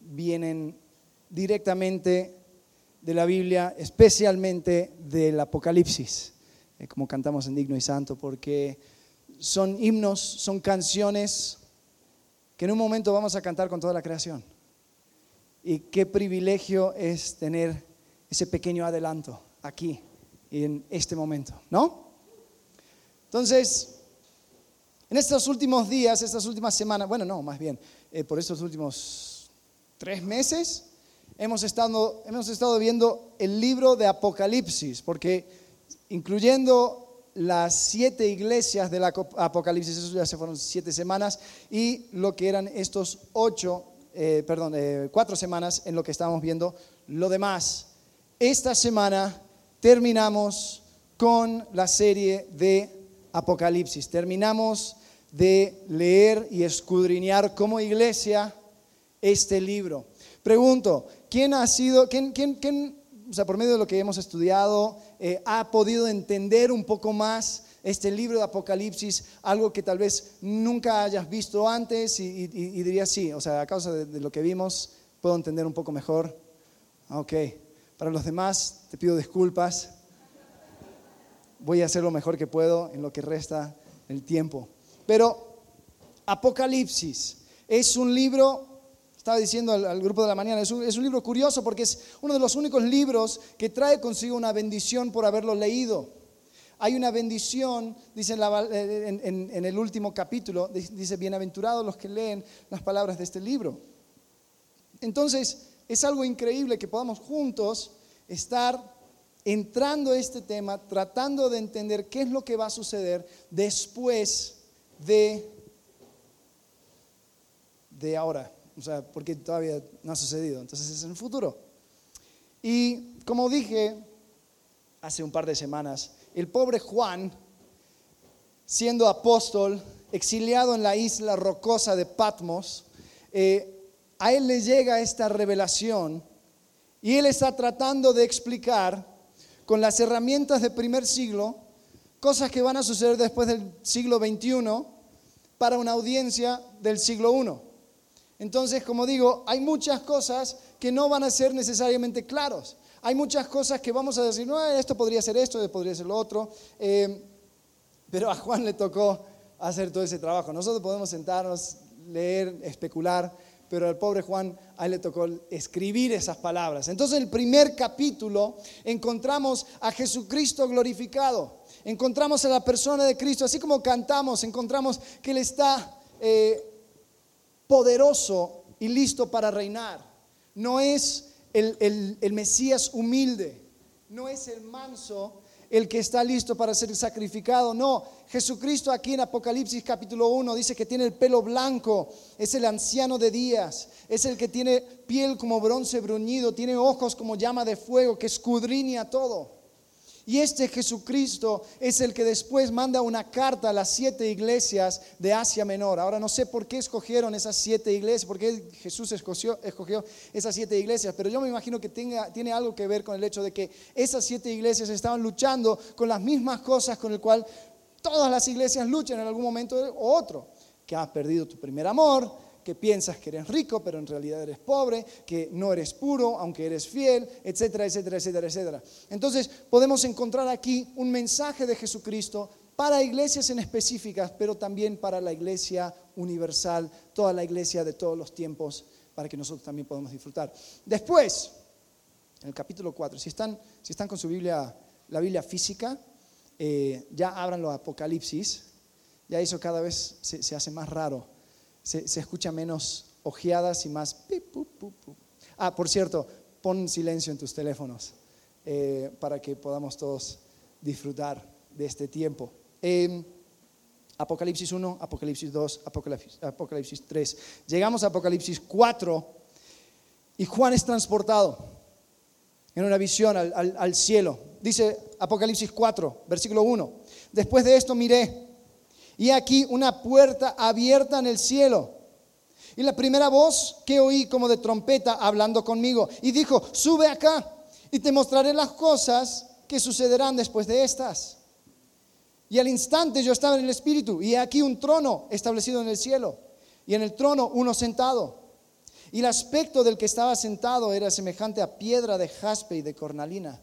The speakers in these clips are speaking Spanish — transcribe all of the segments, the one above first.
vienen directamente de la Biblia, especialmente del Apocalipsis, eh, como cantamos en Digno y Santo, porque son himnos, son canciones que en un momento vamos a cantar con toda la creación. Y qué privilegio es tener ese pequeño adelanto aquí en este momento, ¿no? Entonces, en estos últimos días, estas últimas semanas, bueno, no, más bien, eh, por estos últimos tres meses, hemos estado, hemos estado viendo el libro de Apocalipsis, porque incluyendo las siete iglesias del Apocalipsis, eso ya se fueron siete semanas, y lo que eran estos ocho, eh, perdón, eh, cuatro semanas en lo que estábamos viendo lo demás. Esta semana terminamos con la serie de Apocalipsis. Terminamos de leer y escudriñar como iglesia este libro. Pregunto, ¿quién ha sido, quién, quién, quién o sea, por medio de lo que hemos estudiado, eh, ha podido entender un poco más este libro de Apocalipsis, algo que tal vez nunca hayas visto antes y, diría sí, o sea, a causa de, lo que vimos, puedo entender un poco mejor. Ok, para los demás te pido disculpas, voy a hacer lo mejor que puedo en lo que resta el tiempo. Pero Apocalipsis es un libro estaba diciendo al, grupo de la mañana, es un, libro curioso porque es uno de los únicos libros que trae consigo una bendición por haberlo leído. Hay una bendición, dice en, en el último capítulo, dice, bienaventurados los que leen las palabras de este libro. Entonces, es algo increíble que podamos juntos estar entrando a este tema, tratando de entender qué es lo que va a suceder después de, de ahora o sea, porque todavía no ha sucedido, entonces es en el futuro. Y como dije hace un par de semanas, el pobre Juan, siendo apóstol, exiliado en la isla rocosa de Patmos, eh, a él le llega esta revelación y él está tratando de explicar con las herramientas del primer siglo cosas que van a suceder después del siglo XXI para una audiencia del siglo I. Entonces, como digo, hay muchas cosas que no van a ser necesariamente claros. Hay muchas cosas que vamos a decir, no, esto podría ser esto, esto podría ser lo otro. Eh, pero a Juan le tocó hacer todo ese trabajo. Nosotros podemos sentarnos, leer, especular, pero al pobre Juan a él le tocó escribir esas palabras. Entonces, en el primer capítulo encontramos a Jesucristo glorificado. Encontramos a la persona de Cristo, así como cantamos, encontramos que Él está... Eh, poderoso y listo para reinar. No es el, Mesías humilde, no es el manso el que está listo para ser sacrificado. No, Jesucristo aquí en Apocalipsis capítulo 1 dice que tiene el pelo blanco, es el anciano de días, es el que tiene piel como bronce bruñido, tiene ojos como llama de fuego, que escudriña todo. Y este Jesucristo es el que después manda una carta a las siete iglesias de Asia Menor. Ahora no sé por qué escogieron esas siete iglesias, por qué Jesús escogió, esas siete iglesias, pero yo me imagino que tenga, tiene algo que ver con el hecho de que esas siete iglesias estaban luchando con las mismas cosas con el cual todas las iglesias luchan en algún momento u otro. Que has perdido tu primer amor, que piensas que eres rico, pero en realidad eres pobre, que no eres puro, aunque eres fiel, etcétera, etcétera, etcétera, etcétera. Entonces podemos encontrar aquí un mensaje de Jesucristo para iglesias en específicas, pero también para la iglesia universal, toda la iglesia de todos los tiempos, para que nosotros también podamos disfrutar. Después, en el capítulo 4, si están, si están con su Biblia, la Biblia física, eh, ya abran los Apocalipsis, ya eso cada vez se hace más raro se, escucha menos ojeadas y más... Ah, por cierto, pon silencio en tus teléfonos eh, para que podamos todos disfrutar de este tiempo. Em, Apocalipsis 1, Apocalipsis 2, Apocalipsis, Apocalipsis 3. Llegamos a Apocalipsis 4 y Juan es transportado en una visión al, al, cielo. Dice Apocalipsis 4, versículo 1. Después de esto miré y aquí una puerta abierta en el cielo. Y la primera voz que oí como de trompeta hablando conmigo. Y dijo, sube acá y te mostraré las cosas que sucederán después de estas. Y al instante yo estaba en el Espíritu y aquí un trono establecido en el cielo. Y en el trono uno sentado. Y el aspecto del que estaba sentado era semejante a piedra de jaspe y de cornalina.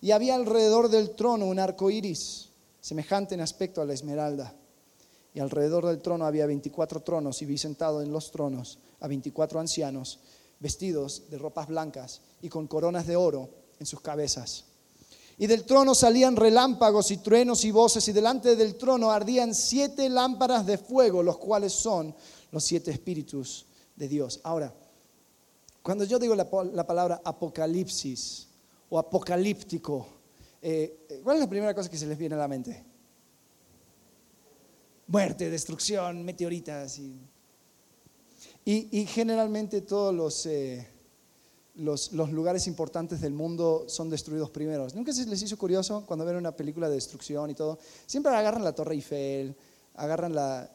Y había alrededor del trono un arco iris, semejante en aspecto a la esmeralda. Y alrededor del trono había 24 tronos, y vi sentado en los tronos a 24 ancianos, vestidos de ropas blancas y con coronas de oro en sus cabezas. Y del trono salían relámpagos y truenos y voces, y delante del trono ardían siete lámparas de fuego, los cuales son los siete espíritus de Dios. Ahora, cuando yo digo la, palabra apocalipsis o apocalíptico, eh, ¿cuál es la primera cosa que se les viene a la mente? Muerte, destrucción, meteoritas. Y, generalmente todos los, eh, los, los, lugares importantes del mundo son destruidos primeros. ¿Nunca se les hizo curioso cuando ven una película de destrucción y todo? Siempre agarran la Torre Eiffel, agarran la,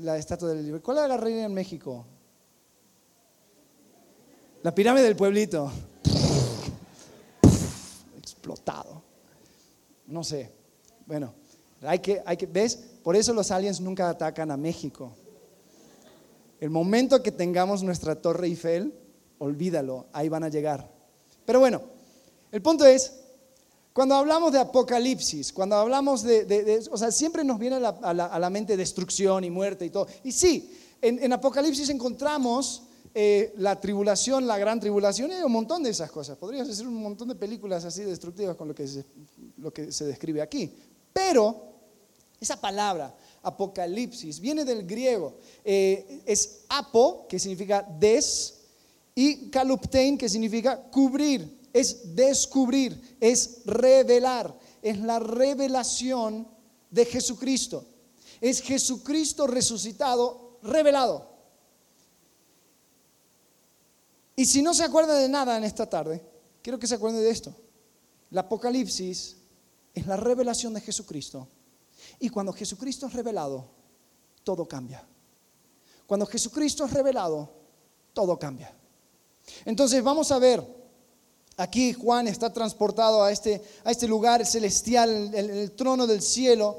la Estatua del Libertad. ¿Cuál agarrarían en México? La pirámide del pueblito. Explotado. No sé. Bueno, hay que, hay que, ¿ves? Por eso los aliens nunca atacan a México. El momento que tengamos nuestra torre Eiffel, olvídalo, ahí van a llegar. Pero bueno, el punto es, cuando hablamos de apocalipsis, cuando hablamos de, o sea, siempre nos viene a la, mente destrucción y muerte y todo. Y sí, en, Apocalipsis encontramos eh, la tribulación, la gran tribulación, y un montón de esas cosas. Podrías hacer un montón de películas así destructivas con lo que se describe aquí. Pero esa palabra, apocalipsis, viene del griego. Eh, es apo, que significa des, y kaluptein, que significa cubrir. Es descubrir, es revelar. Es la revelación de Jesucristo. Es Jesucristo resucitado, revelado. Y si no se acuerda de nada en esta tarde, quiero que se acuerde de esto. El Apocalipsis es la revelación de Jesucristo. Y cuando Jesucristo es revelado, todo cambia. Cuando Jesucristo es revelado, todo cambia. Entonces vamos a ver, aquí Juan está transportado a este, a este lugar celestial, el, el trono del cielo.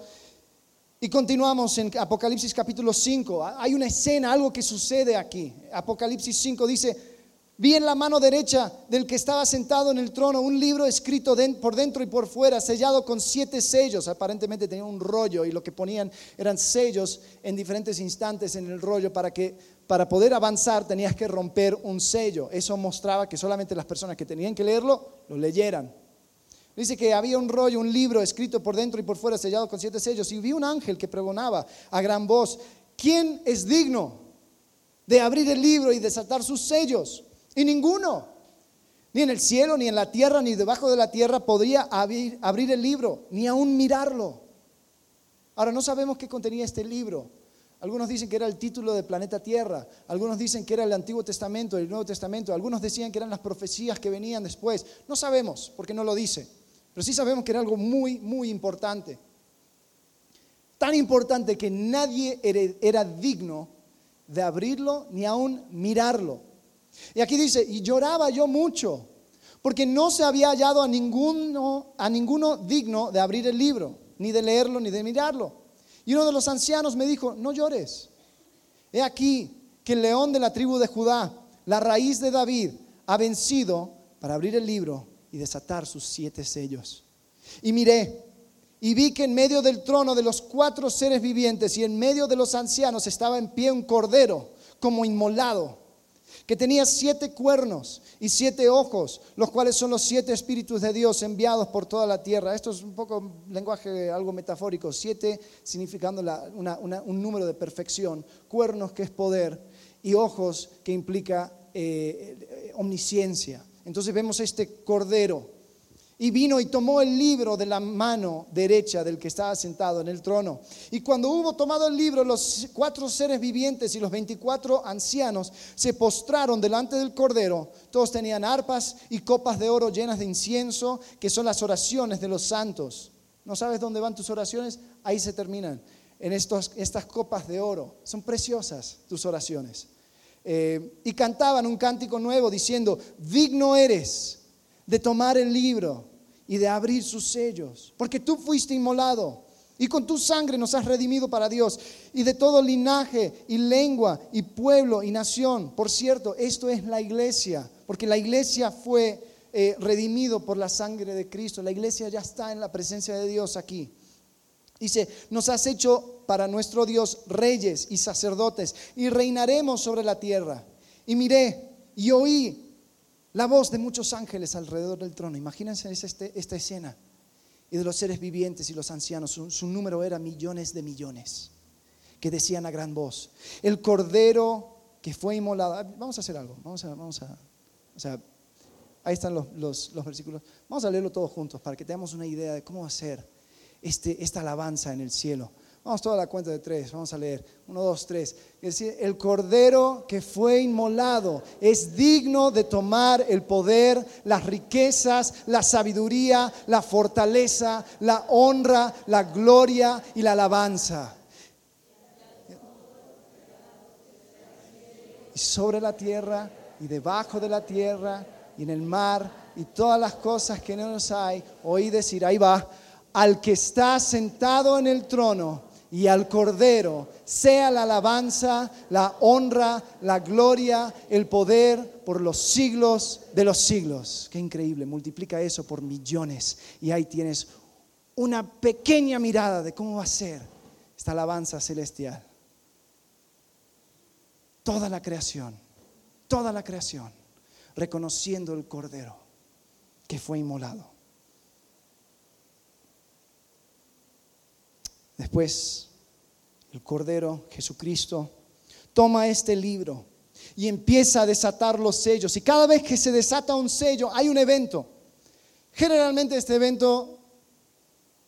Y continuamos en Apocalipsis capítulo 5. Hay una escena, algo que sucede aquí. Apocalipsis 5 dice, Vi en la mano derecha del que estaba sentado en el trono un libro escrito por dentro y por fuera, sellado con siete sellos. Aparentemente tenía un rollo y lo que ponían eran sellos en diferentes instantes en el rollo para que para poder avanzar tenías que romper un sello. Eso mostraba que solamente las personas que tenían que leerlo lo leyeran. Dice que había un rollo, un libro escrito por dentro y por fuera, sellado con siete sellos. Y vi un ángel que pregonaba a gran voz, ¿quién es digno de abrir el libro y desatar sus sellos? Y ninguno, ni en el cielo, ni en la tierra, ni debajo de la tierra podría abrir, el libro, ni aún mirarlo. Ahora no sabemos qué contenía este libro. Algunos dicen que era el título de planeta Tierra, algunos dicen que era el Antiguo Testamento, el Nuevo Testamento, algunos decían que eran las profecías que venían después. No sabemos, porque no lo dice, pero sí sabemos que era algo muy, muy importante. Tan importante que nadie era digno de abrirlo ni aún mirarlo. Y aquí dice, y lloraba yo mucho, porque no se había hallado a ninguno, a ninguno digno de abrir el libro, ni de leerlo, ni de mirarlo. Y uno de los ancianos me dijo, no llores. He aquí que el león de la tribu de Judá, la raíz de David, ha vencido para abrir el libro y desatar sus siete sellos. Y miré, y vi que en medio del trono de los cuatro seres vivientes y en medio de los ancianos estaba en pie un cordero como inmolado que tenía siete cuernos y siete ojos, los cuales son los siete espíritus de Dios enviados por toda la tierra. Esto es un poco lenguaje algo metafórico, siete significando un número de perfección, cuernos que es poder y ojos que implica eh, eh, omnisciencia. Entonces vemos este cordero y vino y tomó el libro de la mano derecha del que estaba sentado en el trono. Y cuando hubo tomado el libro, los cuatro seres vivientes y los veinticuatro ancianos se postraron delante del Cordero. Todos tenían arpas y copas de oro llenas de incienso, que son las oraciones de los santos. ¿No sabes dónde van tus oraciones? Ahí se terminan, en estas copas de oro. Son preciosas tus oraciones. Eh, y cantaban un cántico nuevo diciendo, digno eres de tomar el libro y de abrir sus sellos, porque tú fuiste inmolado Y con tu sangre nos has redimido para Dios. Y de todo linaje y lengua y pueblo y nación. Por cierto, esto es la iglesia. Porque la iglesia fue eh, redimido por la sangre de Cristo. La iglesia ya está en la presencia de Dios aquí. Dice, nos has hecho para nuestro Dios reyes y sacerdotes y reinaremos sobre la tierra. Y miré y oí la voz de muchos ángeles alrededor del trono. Imagínense este, esta escena y de los seres vivientes y los ancianos. Su, número era millones de millones, que decían a gran voz, el cordero que fue inmolado. Vamos a hacer algo, vamos a, vamos o sea, ahí están los, los, versículos. Vamos a leerlo todos juntos para que tengamos una idea de cómo ser este, esta alabanza en el cielo. Vamos toda la cuenta de tres, vamos a leer. Uno, dos, tres. Es decir, el cordero que fue inmolado es digno de tomar el poder, las riquezas, la sabiduría, la fortaleza, la honra, la gloria y la alabanza. Y sobre la tierra y debajo de la tierra y en el mar y todas las cosas que no nos hay, oí decir, ahí va, al que está sentado en el trono y al Cordero sea la alabanza, la honra, la gloria, el poder por los siglos de los siglos. Qué increíble, multiplica eso por millones y ahí tienes una pequeña mirada de cómo va a ser esta alabanza celestial. Toda la creación, toda la creación, reconociendo el Cordero que fue inmolado. Después, el Cordero Jesucristo toma este libro y empieza a desatar los sellos. Y cada vez que se desata un sello, hay un evento. Generalmente este evento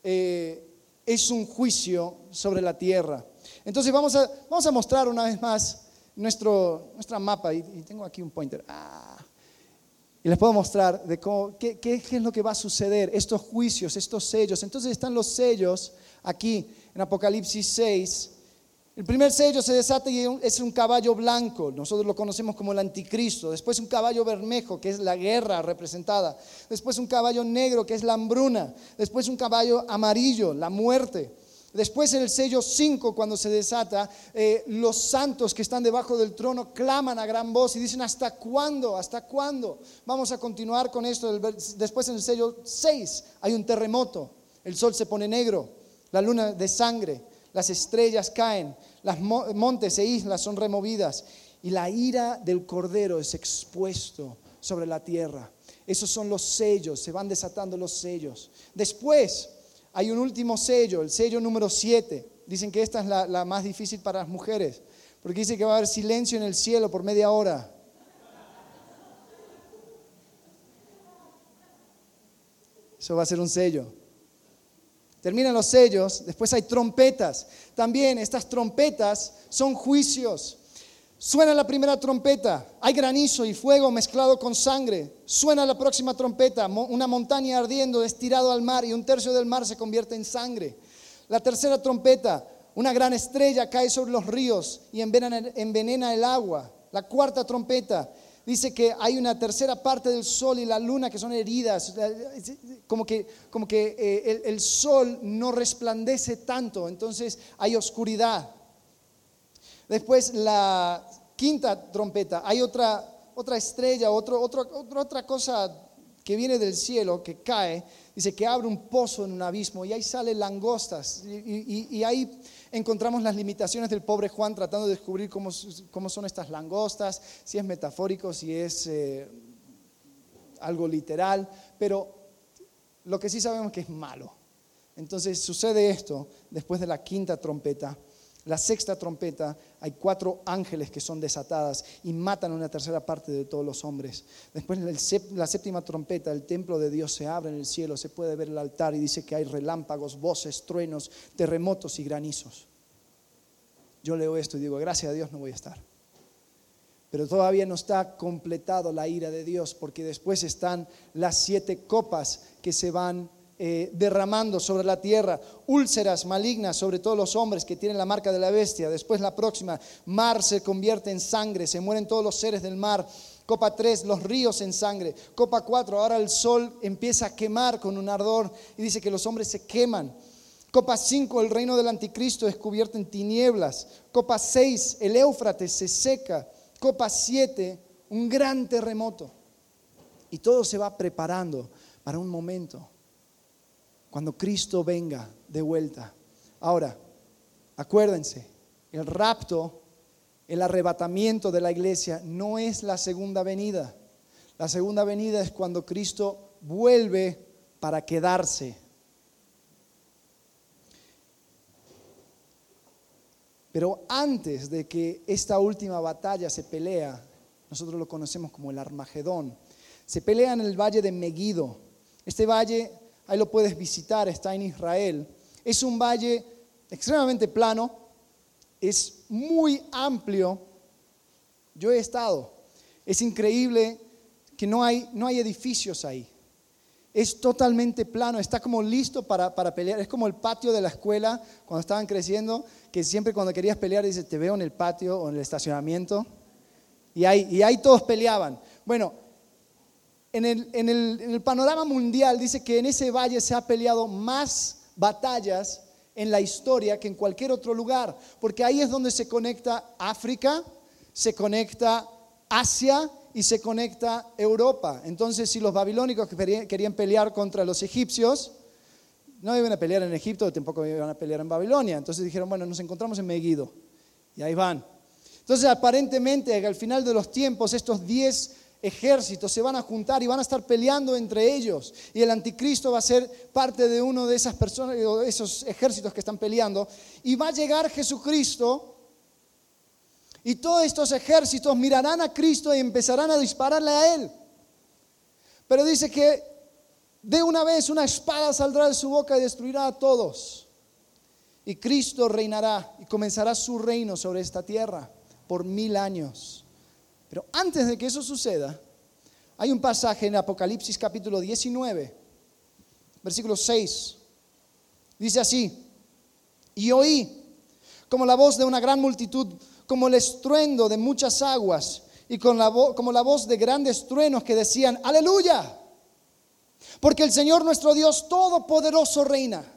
eh, es un juicio sobre la tierra. Entonces vamos a, vamos a mostrar una vez más nuestro, nuestra mapa. Y, tengo aquí un pointer. Ah. y les puedo mostrar de cómo, qué, qué es lo que va a suceder, estos juicios, estos sellos. Entonces están los sellos aquí en Apocalipsis 6. El primer sello se desata y es un caballo blanco, nosotros lo conocemos como el anticristo. Después un caballo bermejo, que es la guerra representada. Después un caballo negro, que es la hambruna. Después un caballo amarillo, la muerte. Después en el sello 5, cuando se desata, eh, los santos que están debajo del trono claman a gran voz y dicen, ¿hasta cuándo? ¿Hasta cuándo? Vamos a continuar con esto. Después en el sello 6 hay un terremoto, el sol se pone negro la luna de sangre, las estrellas caen, las montes e islas son removidas y la ira del cordero es expuesto sobre la tierra. Esos son los sellos, se van desatando los sellos. Después hay un último sello, el sello número 7. Dicen que esta es la, la más difícil para las mujeres, porque dice que va a haber silencio en el cielo por media hora. Eso va a ser un sello. Terminan los sellos, después hay trompetas. También estas trompetas son juicios. Suena la primera trompeta, hay granizo y fuego mezclado con sangre. Suena la próxima trompeta, una montaña ardiendo, estirado al mar y un tercio del mar se convierte en sangre. La tercera trompeta, una gran estrella cae sobre los ríos y envenena el agua. La cuarta trompeta, dice que hay una tercera parte del sol y la luna que son heridas, como que, como que eh, el, sol no resplandece tanto, entonces hay oscuridad. Después la quinta trompeta, hay otra, otra estrella, otro, otra cosa que viene del cielo, que cae, dice que abre un pozo en un abismo y ahí salen langostas y ahí encontramos las limitaciones del pobre Juan tratando de descubrir cómo, son estas langostas, si es metafórico, si es eh, algo literal, pero lo que sí sabemos es que es malo. Entonces sucede esto después de la quinta trompeta la sexta trompeta, hay cuatro ángeles que son desatadas y matan una tercera parte de todos los hombres. Después la séptima trompeta, el templo de Dios se abre en el cielo, se puede ver el altar y dice que hay relámpagos, voces, truenos, terremotos y granizos. Yo leo esto y digo, gracias a Dios no voy a estar. Pero todavía no está completado la ira de Dios porque después están las siete copas que se van eh, derramando sobre la tierra, úlceras malignas sobre todos los hombres que tienen la marca de la bestia. Después la próxima, mar se convierte en sangre, se mueren todos los seres del mar. Copa 3, los ríos en sangre. Copa 4, ahora el sol empieza a quemar con un ardor y dice que los hombres se queman. Copa 5, el reino del anticristo es cubierto en tinieblas. Copa 6, el Éufrates se seca. Copa 7, un gran terremoto. Y todo se va preparando para un momento cuando Cristo venga de vuelta. Ahora, acuérdense, el rapto, el arrebatamiento de la iglesia no es la segunda venida. La segunda venida es cuando Cristo vuelve para quedarse. Pero antes de que esta última batalla se pelea, nosotros lo conocemos como el Armagedón, se pelea en el valle de Megiddo. Este valle, ahí lo puedes visitar, está en Israel. Es un valle extremadamente plano, es muy amplio. Yo he estado. Es increíble que no hay, no hay edificios ahí. Es totalmente plano, está como listo para, para, pelear. Es como el patio de la escuela cuando estaban creciendo, que siempre cuando querías pelear dices, te veo en el patio o en el estacionamiento. Y ahí, y ahí todos peleaban. Bueno, en el, panorama mundial dice que en ese valle se ha peleado más batallas en la historia que en cualquier otro lugar, porque ahí es donde se conecta África, se conecta Asia y se conecta Europa. Entonces, si los babilónicos querían pelear contra los egipcios, no iban a pelear en Egipto, tampoco iban a pelear en Babilonia. Entonces dijeron, bueno, nos encontramos en Megiddo. Y ahí van. Entonces, aparentemente, al final de los tiempos, estos diez ejércitos se van a juntar y van a estar peleando entre ellos. Y el anticristo va a ser parte de uno de esas personas, de esos ejércitos que están peleando. Y va a llegar Jesucristo y todos estos ejércitos mirarán a Cristo y empezarán a dispararle a Él. Pero dice que de una vez una espada saldrá de su boca y destruirá a todos. Y Cristo reinará y comenzará su reino sobre esta tierra por mil años. Pero antes de que eso suceda, hay un pasaje en Apocalipsis capítulo 19, versículo 6. Dice así, y oí como la voz de una gran multitud como el estruendo de muchas aguas y con la como la voz de grandes truenos que decían, aleluya, porque el Señor nuestro Dios Todopoderoso reina.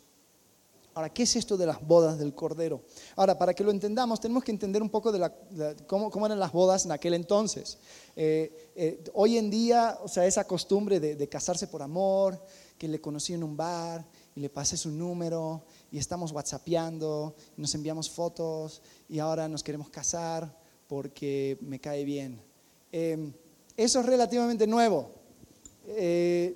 Ahora, ¿qué es esto de las bodas del Cordero? Ahora, para que lo entendamos, tenemos que entender un poco de cómo, eran las bodas en aquel entonces. Eh, eh, hoy en día, o sea, esa costumbre de, de casarse por amor, que le conocí en un bar y le pasé su número y estamos whatsappeando, nos enviamos fotos y ahora nos queremos casar porque me cae bien. Em, eso es relativamente nuevo. Eh,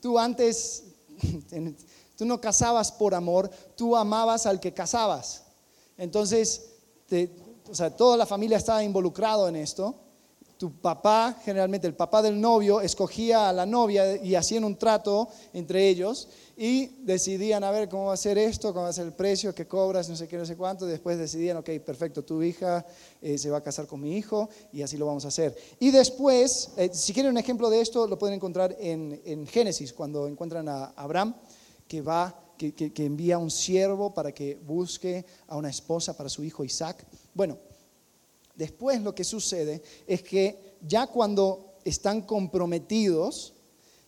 tú antes, tú no casabas por amor, tú amabas al que casabas. Entonces, o sea, toda la familia estaba involucrado en esto. Tu papá, generalmente el papá del novio, escogía a la novia y hacían un trato entre ellos y decidían a ver cómo va a ser esto, cómo va a ser el precio, qué cobras, no sé qué, no sé cuánto. Después decidían, ok, perfecto, tu hija eh, se va a casar con mi hijo y así lo vamos a hacer. Y después, eh, si quieren un ejemplo de esto, lo pueden encontrar en, en Génesis, cuando encuentran a Abraham, que va, que, que, envía un siervo para que busque a una esposa para su hijo Isaac. Bueno, después lo que sucede es que ya cuando están comprometidos,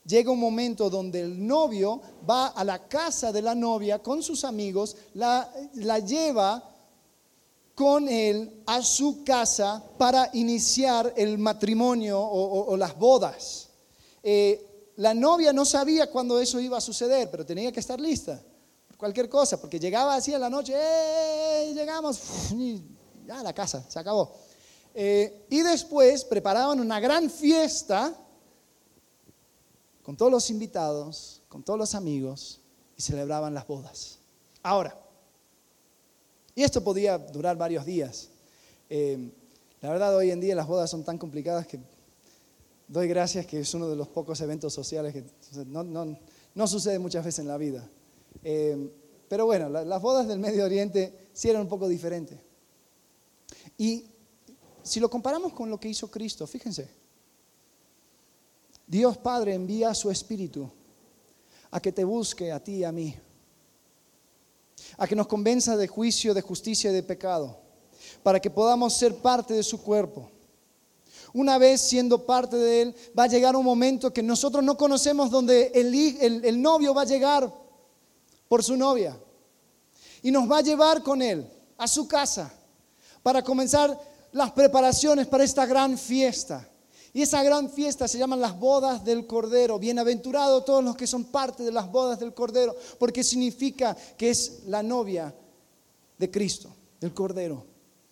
llega un momento donde el novio va a la casa de la novia con sus amigos, la, lleva con él a su casa para iniciar el matrimonio o, las bodas. Eh, la novia no sabía cuándo eso iba a suceder, pero tenía que estar lista por cualquier cosa, porque llegaba así a la noche, ¡eh! llegamos, ya a la casa, se acabó. Eh, y después preparaban una gran fiesta con todos los invitados, con todos los amigos y celebraban las bodas. Ahora, y esto podía durar varios días. Eh, la verdad, hoy en día las bodas son tan complicadas que doy gracias que es uno de los pocos eventos sociales que no, sucede muchas veces en la vida. Eh, Pero bueno, las bodas del Medio Oriente sí eran un poco diferentes. Y si lo comparamos con lo que hizo Cristo, fíjense, Dios Padre envía a su Espíritu a que te busque a ti y a mí, a que nos convenza de juicio, de justicia y de pecado, para que podamos ser parte de su cuerpo. Una vez siendo parte de Él, va a llegar un momento que nosotros no conocemos donde el, novio va a llegar por su novia y nos va a llevar con Él a su casa para comenzar las preparaciones para esta gran fiesta. Y esa gran fiesta se llaman las bodas del Cordero. Bienaventurados todos los que son parte de las bodas del Cordero, porque significa que es la novia de Cristo, del Cordero.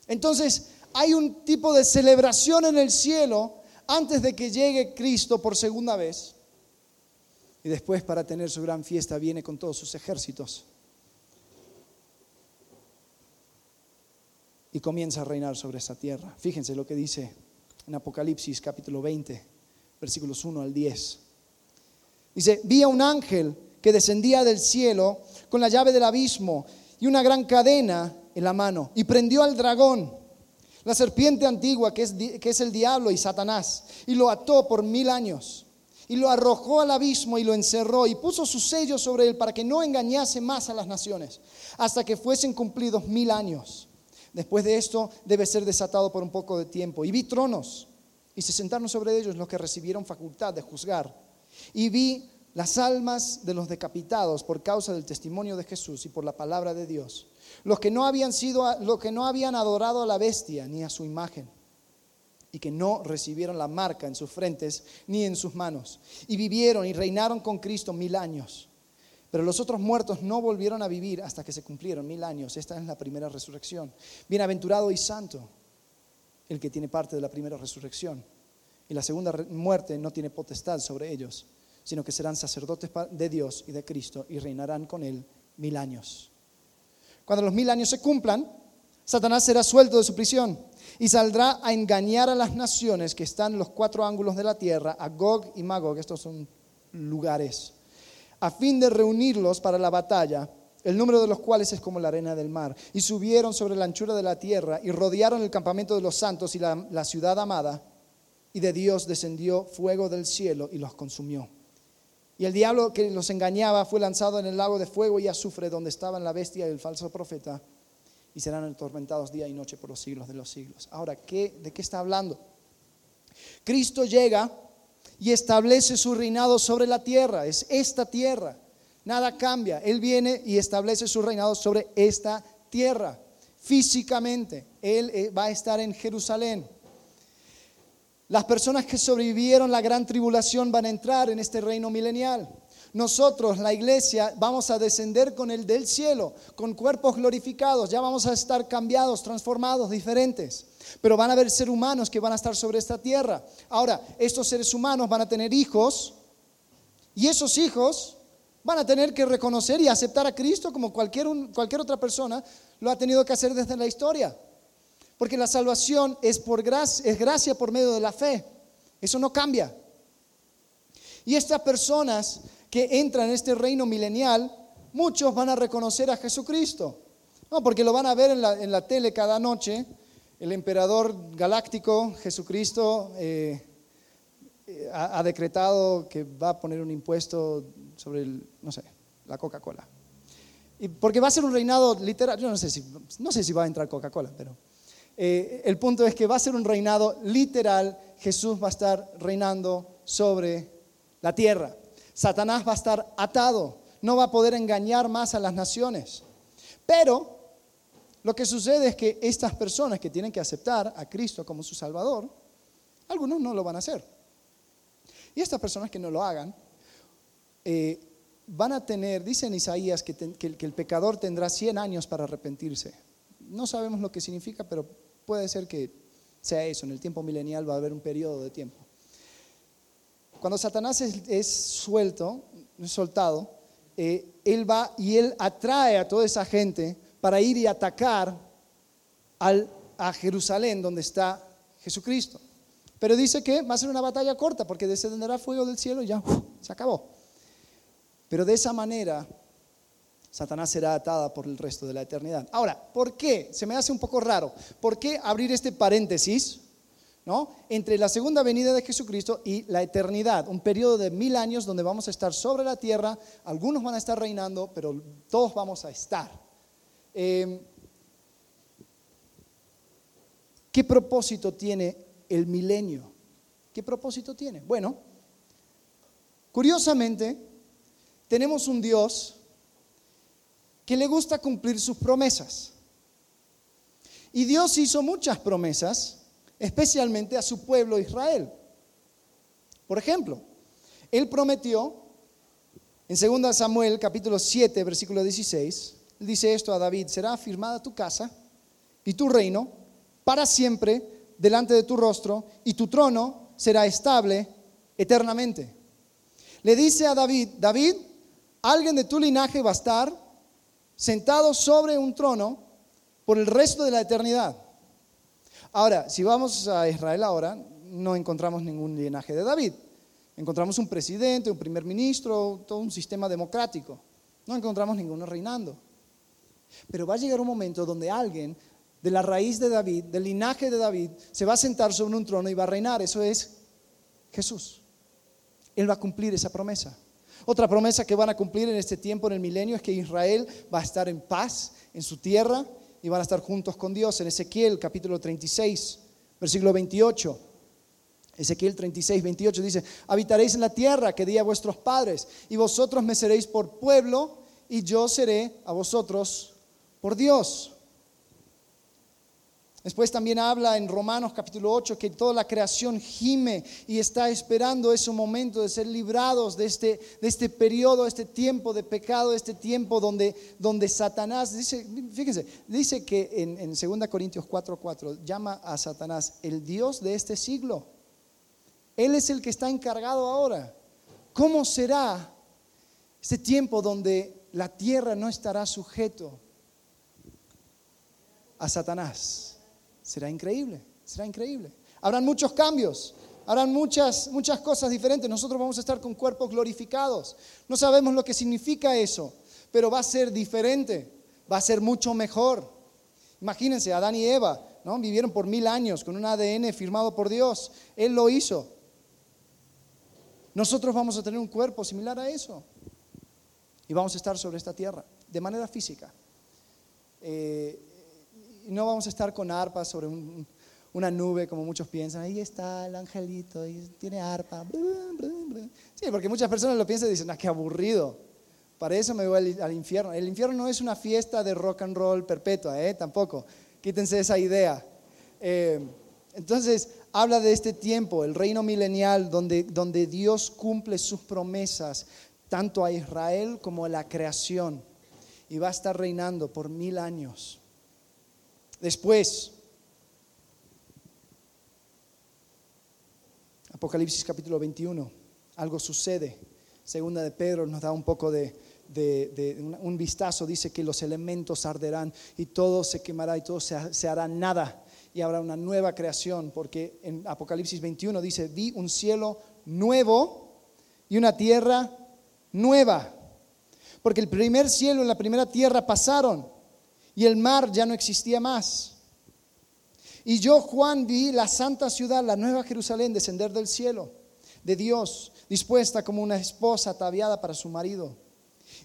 Entonces, hay un tipo de celebración en el cielo antes de que llegue Cristo por segunda vez. Y después para tener su gran fiesta viene con todos sus ejércitos. Y comienza a reinar sobre esta tierra. Fíjense lo que dice en Apocalipsis capítulo 20, versículos 1 al 10. Dice, vi a un ángel que descendía del cielo con la llave del abismo y una gran cadena en la mano y prendió al dragón, la serpiente antigua que es, que es el diablo y Satanás, y lo ató por mil años y lo arrojó al abismo y lo encerró y puso su sello sobre él para que no engañase más a las naciones hasta que fuesen cumplidos mil años. Después de esto debe ser desatado por un poco de tiempo. Y vi tronos y se sentaron sobre ellos los que recibieron facultad de juzgar. Y vi las almas de los decapitados por causa del testimonio de Jesús y por la palabra de Dios. Los que no habían sido los que no habían adorado a la bestia ni a su imagen y que no recibieron la marca en sus frentes ni en sus manos y vivieron y reinaron con Cristo mil años. Pero los otros muertos no volvieron a vivir hasta que se cumplieron mil años. Esta es la primera resurrección. Bienaventurado y santo el que tiene parte de la primera resurrección. Y la segunda muerte no tiene potestad sobre ellos, sino que serán sacerdotes de Dios y de Cristo y reinarán con él mil años. Cuando los mil años se cumplan, Satanás será suelto de su prisión y saldrá a engañar a las naciones que están en los cuatro ángulos de la tierra, a Gog y Magog, estos son lugares a fin de reunirlos para la batalla, el número de los cuales es como la arena del mar. Y subieron sobre la anchura de la tierra y rodearon el campamento de los santos y la, ciudad amada. Y de Dios descendió fuego del cielo y los consumió. Y el diablo que los engañaba fue lanzado en el lago de fuego y azufre donde estaban la bestia y el falso profeta. Y serán atormentados día y noche por los siglos de los siglos. Ahora, ¿qué, ¿de qué está hablando? Cristo llega y establece su reinado sobre la tierra. Es esta tierra. Nada cambia. Él viene y establece su reinado sobre esta tierra. Físicamente, Él eh, va a estar en Jerusalén. Las personas que sobrevivieron la gran tribulación van a entrar en este reino milenial. Nosotros, la iglesia, vamos a descender con el del cielo, con cuerpos glorificados, ya vamos a estar cambiados, transformados, diferentes. Pero van a haber seres humanos que van a estar sobre esta tierra. Ahora, estos seres humanos van a tener hijos y esos hijos van a tener que reconocer y aceptar a Cristo como cualquier, cualquier otra persona lo ha tenido que hacer desde la historia. Porque la salvación es, por gracia, es gracia por medio de la fe. Eso no cambia. Y estas personas que entran en este reino milenial, muchos van a reconocer a Jesucristo. No, porque lo van a ver en la, tele cada noche el emperador galáctico, Jesucristo, eh, eh, ha, decretado que va a poner un impuesto sobre, el, no sé, la Coca-Cola. Porque va a ser un reinado literal, yo no sé si, no sé si va a entrar Coca-Cola, pero eh, el punto es que va a ser un reinado literal, Jesús va a estar reinando sobre la tierra. Satanás va a estar atado, no va a poder engañar más a las naciones. Pero lo que sucede es que estas personas que tienen que aceptar a Cristo como su Salvador, algunos no lo van a hacer. Y estas personas que no lo hagan, eh, van a tener, dice en Isaías, que, que, el pecador tendrá 100 años para arrepentirse. No sabemos lo que significa, pero puede ser que sea eso. En el tiempo milenial va a haber un periodo de tiempo. Cuando Satanás es, suelto, es soltado, eh, él va y él atrae a toda esa gente para ir y atacar a Jerusalén donde está Jesucristo. Pero dice que va a ser una batalla corta porque descenderá fuego del cielo y ya se acabó. Pero de esa manera Satanás será atada por el resto de la eternidad. Ahora, ¿por qué? Se me hace un poco raro. ¿Por qué abrir este paréntesis? ¿no? Entre la segunda venida de Jesucristo y la eternidad, un periodo de mil años donde vamos a estar sobre la tierra, algunos van a estar reinando, pero todos vamos a estar. Em, ¿Qué propósito tiene el milenio? ¿Qué propósito tiene? Bueno, curiosamente, tenemos un Dios que le gusta cumplir sus promesas. Y Dios hizo muchas promesas, especialmente a su pueblo Israel. Por ejemplo, Él prometió en 2 Samuel capítulo 7, versículo 16, dice esto a David, será afirmada tu casa y tu reino para siempre delante de tu rostro y tu trono será estable eternamente. Le dice a David, David, alguien de tu linaje va a estar sentado sobre un trono por el resto de la eternidad. Ahora, si vamos a Israel ahora, no encontramos ningún linaje de David. Encontramos un presidente, un primer ministro, todo un sistema democrático. No encontramos ninguno reinando. Pero va a llegar un momento donde alguien de la raíz de David, del linaje de David, se va a sentar sobre un trono y va a reinar. Eso es Jesús. Él va a cumplir esa promesa. Otra promesa que van a cumplir en este tiempo, en el milenio, es que Israel va a estar en paz en su tierra y van a estar juntos con Dios. En Ezequiel capítulo 36, versículo 28. Ezequiel 36, 28 dice, habitaréis en la tierra que di a vuestros padres y vosotros me seréis por pueblo y yo seré a vosotros por Dios. Después también habla en Romanos capítulo 8 que toda la creación gime y está esperando ese momento de ser librados de este, de este periodo, este tiempo de pecado, este tiempo donde, donde Satanás, dice, fíjense, dice que en, en 2 Corintios 4:4 4, llama a Satanás el Dios de este siglo. Él es el que está encargado ahora. ¿Cómo será este tiempo donde la tierra no estará sujeto a Satanás? Será increíble, será increíble. Habrán muchos cambios, habrán muchas, muchas cosas diferentes. Nosotros vamos a estar con cuerpos glorificados. No sabemos lo que significa eso, pero va a ser diferente, va a ser mucho mejor. Imagínense, Adán y Eva ¿no? vivieron por mil años con un ADN firmado por Dios. Él lo hizo. Nosotros vamos a tener un cuerpo similar a eso. Y vamos a estar sobre esta tierra, de manera física. Eh, no vamos a estar con arpas sobre una nube como muchos piensan. Ahí está el angelito, y tiene arpa. Sí, porque muchas personas lo piensan y dicen, ah, qué aburrido. Para eso me voy al, infierno. El infierno no es una fiesta de rock and roll perpetua, ¿eh? tampoco. Quítense esa idea. Eh, entonces, habla de este tiempo, el reino milenial, donde, donde Dios cumple sus promesas, tanto a Israel como a la creación. Y va a estar reinando por mil años. Después, Apocalipsis capítulo 21, algo sucede. Segunda de Pedro nos da un poco de, un vistazo, dice que los elementos arderán y todo se quemará y todo se, se hará nada y habrá una nueva creación, porque en Apocalipsis 21 dice, vi un cielo nuevo y una tierra nueva, porque el primer cielo y la primera tierra pasaron y el mar ya no existía más. Y yo, Juan, vi la santa ciudad, la nueva Jerusalén, descender del cielo, de Dios, dispuesta como una esposa ataviada para su marido.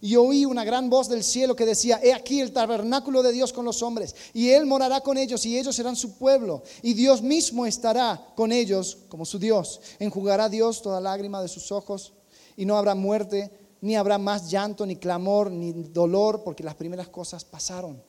Y oí una gran voz del cielo que decía, he aquí el tabernáculo de Dios con los hombres, y Él morará con ellos, y ellos serán su pueblo, y Dios mismo estará con ellos como su Dios. Enjugará Dios toda lágrima de sus ojos, y no habrá muerte, ni habrá más llanto, ni clamor, ni dolor, porque las primeras cosas pasaron.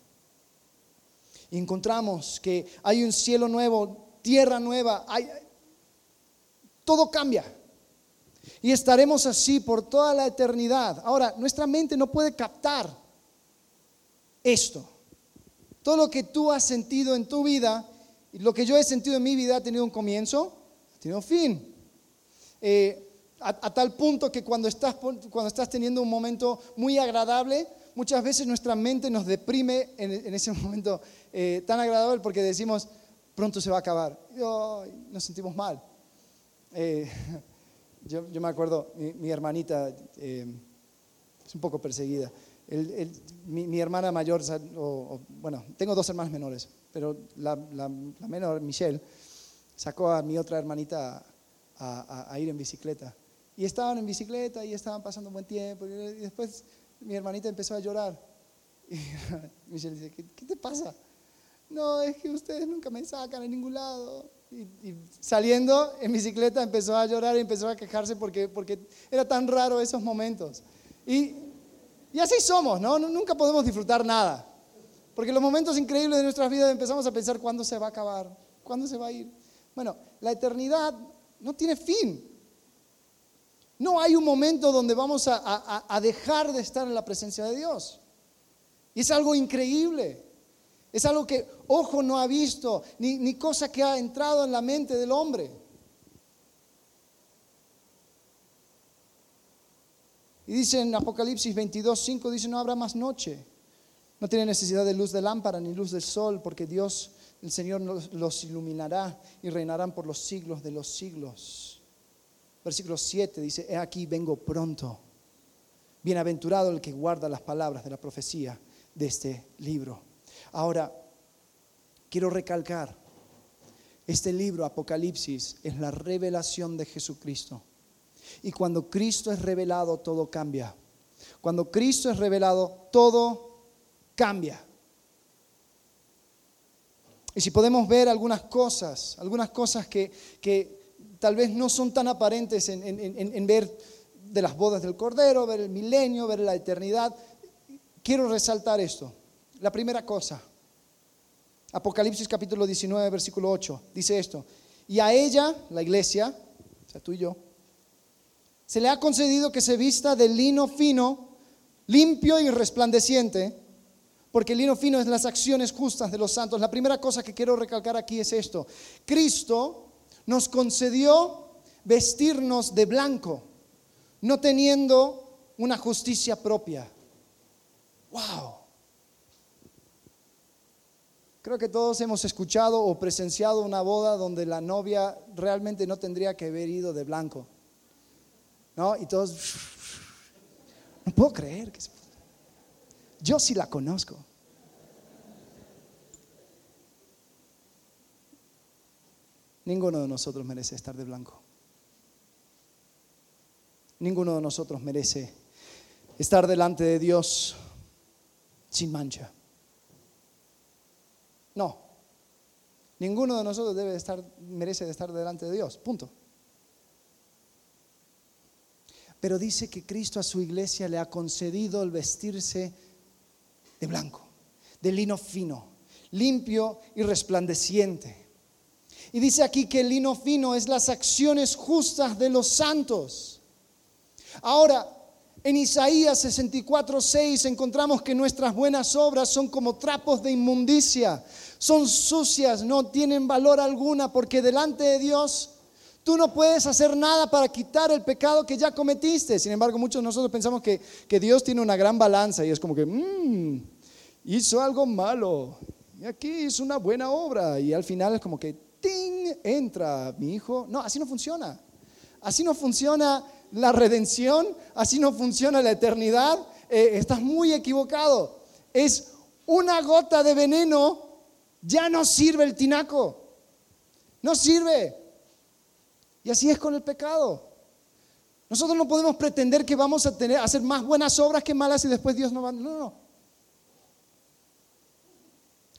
y encontramos que hay un cielo nuevo, tierra nueva, hay, todo cambia. Y estaremos así por toda la eternidad. Ahora, nuestra mente no puede captar esto. Todo lo que tú has sentido en tu vida, lo que yo he sentido en mi vida ha tenido un comienzo, ha tenido un fin. Eh, a, tal punto que cuando estás, cuando estás teniendo un momento muy agradable, muchas veces nuestra mente nos deprime en, ese momento eh, tan agradable porque decimos, pronto se va a acabar. Y nos sentimos mal. Eh, yo, me acuerdo, mi, hermanita es un poco perseguida. mi, hermana mayor, bueno, tengo dos hermanas menores, pero la, menor, Michelle, sacó a mi otra hermanita a, ir en bicicleta. Y estaban en bicicleta y estaban pasando un buen tiempo. Y después mi hermanita empezó a llorar. Y Michelle dice, ¿qué, te pasa? No, es que ustedes nunca me sacan en ningún lado. Y, saliendo en bicicleta empezó a llorar y empezó a quejarse porque, porque era tan raro esos momentos. Y, y así somos, ¿no? Nunca podemos disfrutar nada. Porque los momentos increíbles de nuestras vidas empezamos a pensar cuándo se va a acabar, cuándo se va a ir. Bueno, la eternidad no tiene fin. No hay un momento donde vamos a, dejar de estar en la presencia de Dios. Y es algo increíble. Es algo que ojo no ha visto, ni, ni cosa que ha entrado en la mente del hombre. Y dice en Apocalipsis 22, 5, dice, no habrá más noche. No tiene necesidad de luz de lámpara ni luz del sol, porque Dios el Señor los iluminará y reinarán por los siglos de los siglos. Versículo 7 dice, he aquí vengo pronto. Bienaventurado el que guarda las palabras de la profecía de este libro. Ahora, quiero recalcar, este libro, Apocalipsis, es la revelación de Jesucristo. Y cuando Cristo es revelado, todo cambia. Cuando Cristo es revelado, todo cambia. Y si podemos ver algunas cosas, algunas cosas que, tal vez no son tan aparentes en, ver de las bodas del Cordero, ver el milenio, ver la eternidad, quiero resaltar esto. La primera cosa, Apocalipsis capítulo 19, versículo 8, dice esto, y a ella, la iglesia, o sea, tú y yo, se le ha concedido que se vista de lino fino, limpio y resplandeciente, porque el lino fino es las acciones justas de los santos. La primera cosa que quiero recalcar aquí es esto. Cristo nos concedió vestirnos de blanco, no teniendo una justicia propia. ¡Wow! Creo que todos hemos escuchado o presenciado una boda donde la novia realmente no tendría que haber ido de blanco. ¿No? Y todos, no puedo creer que yo sí la conozco. Ninguno de nosotros merece estar de blanco. Ninguno de nosotros merece estar delante de Dios sin mancha. No. Ninguno de nosotros debe estar, merece estar delante de Dios. Punto. Pero dice que Cristo a su iglesia le ha concedido el vestirse de blanco, de lino fino, limpio y resplandeciente. Y dice aquí que el lino fino es las acciones justas de los santos. Ahora, en Isaías 64, 6 encontramos que nuestras buenas obras son como trapos de inmundicia, son sucias, no tienen valor alguna, porque delante de Dios tú no puedes hacer nada para quitar el pecado que ya cometiste. Sin embargo, muchos de nosotros pensamos que, Dios tiene una gran balanza y es como que, mmm, hizo algo malo y aquí hizo una buena obra y al final es como que, ¡ting! entra mi hijo. No, así no funciona. Así no funciona la redención, así no funciona la eternidad. Eh, estás muy equivocado. Es una gota de veneno, ya no sirve el tinaco. No sirve. Y así es con el pecado. Nosotros no podemos pretender que vamos a, tener, hacer más buenas obras que malas y después Dios no va. No, no.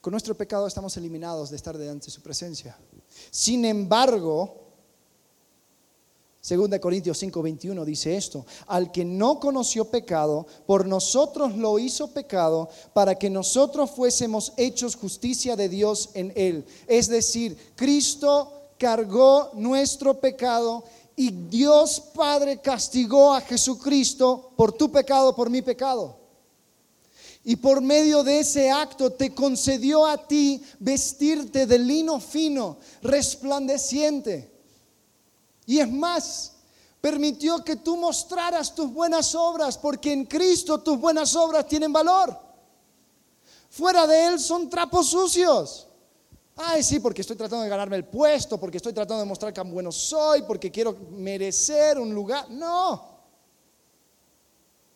Con nuestro pecado estamos eliminados de estar delante de su presencia. Sin embargo, 2 Corintios 5:21 dice esto, al que no conoció pecado, por nosotros lo hizo pecado para que nosotros fuésemos hechos justicia de Dios en él. Es decir, Cristo cargó nuestro pecado y Dios Padre castigó a Jesucristo por tu pecado, por mi pecado. Y por medio de ese acto te concedió a ti vestirte de lino fino, resplandeciente. Y es más, permitió que tú mostraras tus buenas obras, porque en Cristo tus buenas obras tienen valor. Fuera de Él son trapos sucios. Ay, sí, porque estoy tratando de ganarme el puesto, porque estoy tratando de mostrar cuán bueno soy, porque quiero merecer un lugar. No.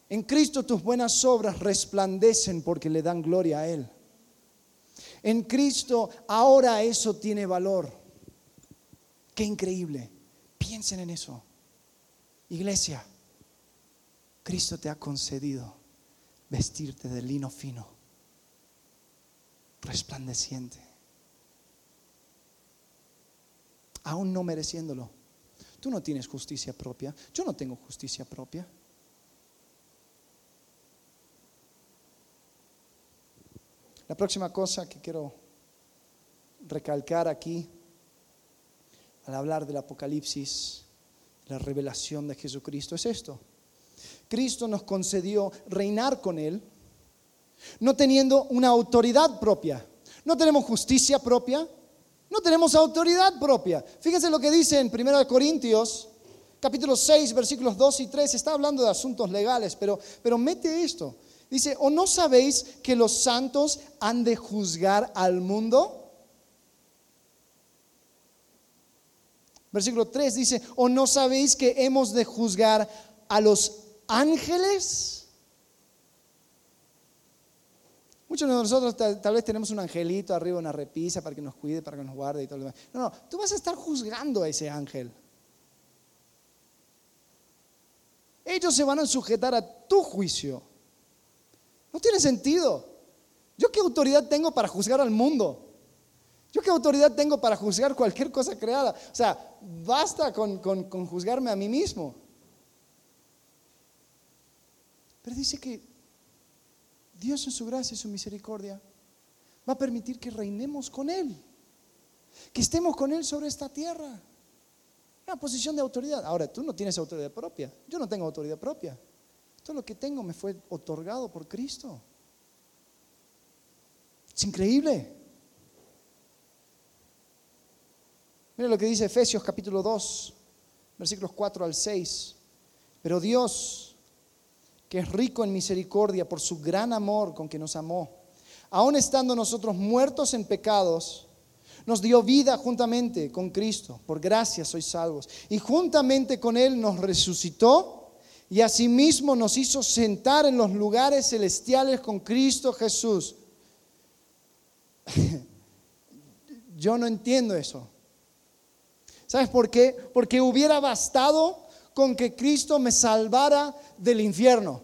En Cristo tus buenas obras resplandecen porque le dan gloria a Él. En Cristo ahora eso tiene valor. Qué increíble. Piensen en eso. Iglesia, Cristo te ha concedido vestirte de lino fino, resplandeciente, aún no mereciéndolo. Tú no tienes justicia propia, yo no tengo justicia propia. La próxima cosa que quiero recalcar aquí, al hablar del Apocalipsis, la revelación de Jesucristo, es esto. Cristo nos concedió reinar con Él, no teniendo una autoridad propia. No tenemos justicia propia, no tenemos autoridad propia. Fíjense lo que dice en 1 Corintios, capítulo 6, versículos 2 y 3. Está hablando de asuntos legales, pero, pero mete esto. Dice, ¿o no sabéis que los santos han de juzgar al mundo? Versículo 3 dice, ¿o no sabéis que hemos de juzgar a los ángeles? Muchos de nosotros tal, vez tenemos un angelito arriba, una repisa para que nos cuide, para que nos guarde y todo lo demás. No, no, tú vas a estar juzgando a ese ángel. Ellos se van a sujetar a tu juicio. No tiene sentido. ¿Yo qué autoridad tengo para juzgar al mundo? ¿Yo qué autoridad tengo para juzgar cualquier cosa creada? O sea, basta con, con juzgarme a mí mismo. Pero dice que Dios en su gracia y su misericordia va a permitir que reinemos con Él, que estemos con Él sobre esta tierra. Una posición de autoridad. Ahora, tú no tienes autoridad propia. Yo no tengo autoridad propia. Todo lo que tengo me fue otorgado por Cristo. Es increíble. Mira lo que dice Efesios capítulo 2, versículos 4 al 6. Pero Dios, que es rico en misericordia por su gran amor con que nos amó, aun estando nosotros muertos en pecados, nos dio vida juntamente con Cristo. Por gracia sois salvos. Y juntamente con Él nos resucitó y asimismo nos hizo sentar en los lugares celestiales con Cristo Jesús. Yo no entiendo eso. ¿Sabes por qué? Porque hubiera bastado con que Cristo me salvara del infierno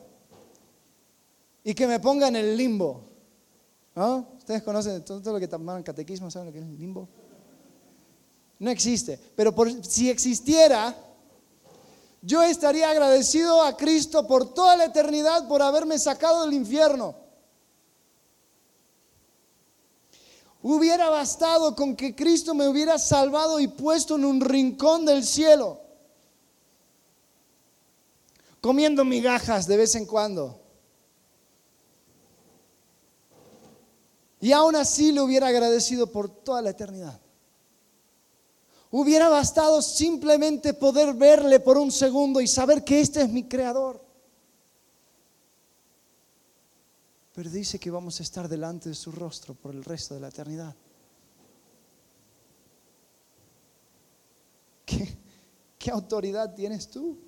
y que me ponga en el limbo. ¿No? ¿Ustedes conocen todo lo que toman catequismo? ¿Saben lo que es el limbo? No existe. Pero si existiera, yo estaría agradecido a Cristo por toda la eternidad por haberme sacado del infierno. Hubiera bastado con que Cristo me hubiera salvado y puesto en un rincón del cielo, comiendo migajas de vez en cuando. Y aún así le hubiera agradecido por toda la eternidad. Hubiera bastado simplemente poder verle por un segundo y saber que este es mi creador. Pero dice que vamos a estar delante de su rostro por el resto de la eternidad. ¿Qué, autoridad tienes tú?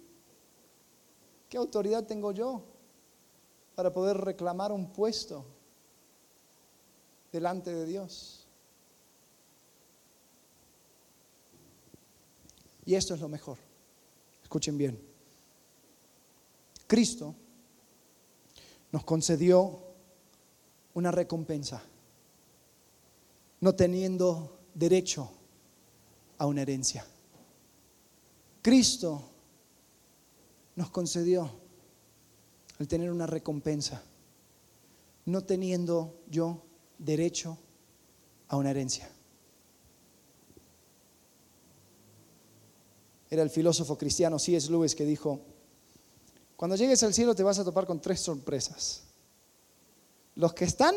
¿Qué autoridad tengo yo para poder reclamar un puesto delante de Dios? Y esto es lo mejor. Escuchen bien. Cristo nos concedió una recompensa, no teniendo derecho a una herencia. Cristo nos concedió el tener una recompensa, no teniendo yo derecho a una herencia. era el filósofo cristiano C.S. Lewis que dijo, cuando llegues al cielo te vas a topar con tres sorpresas. Los que están,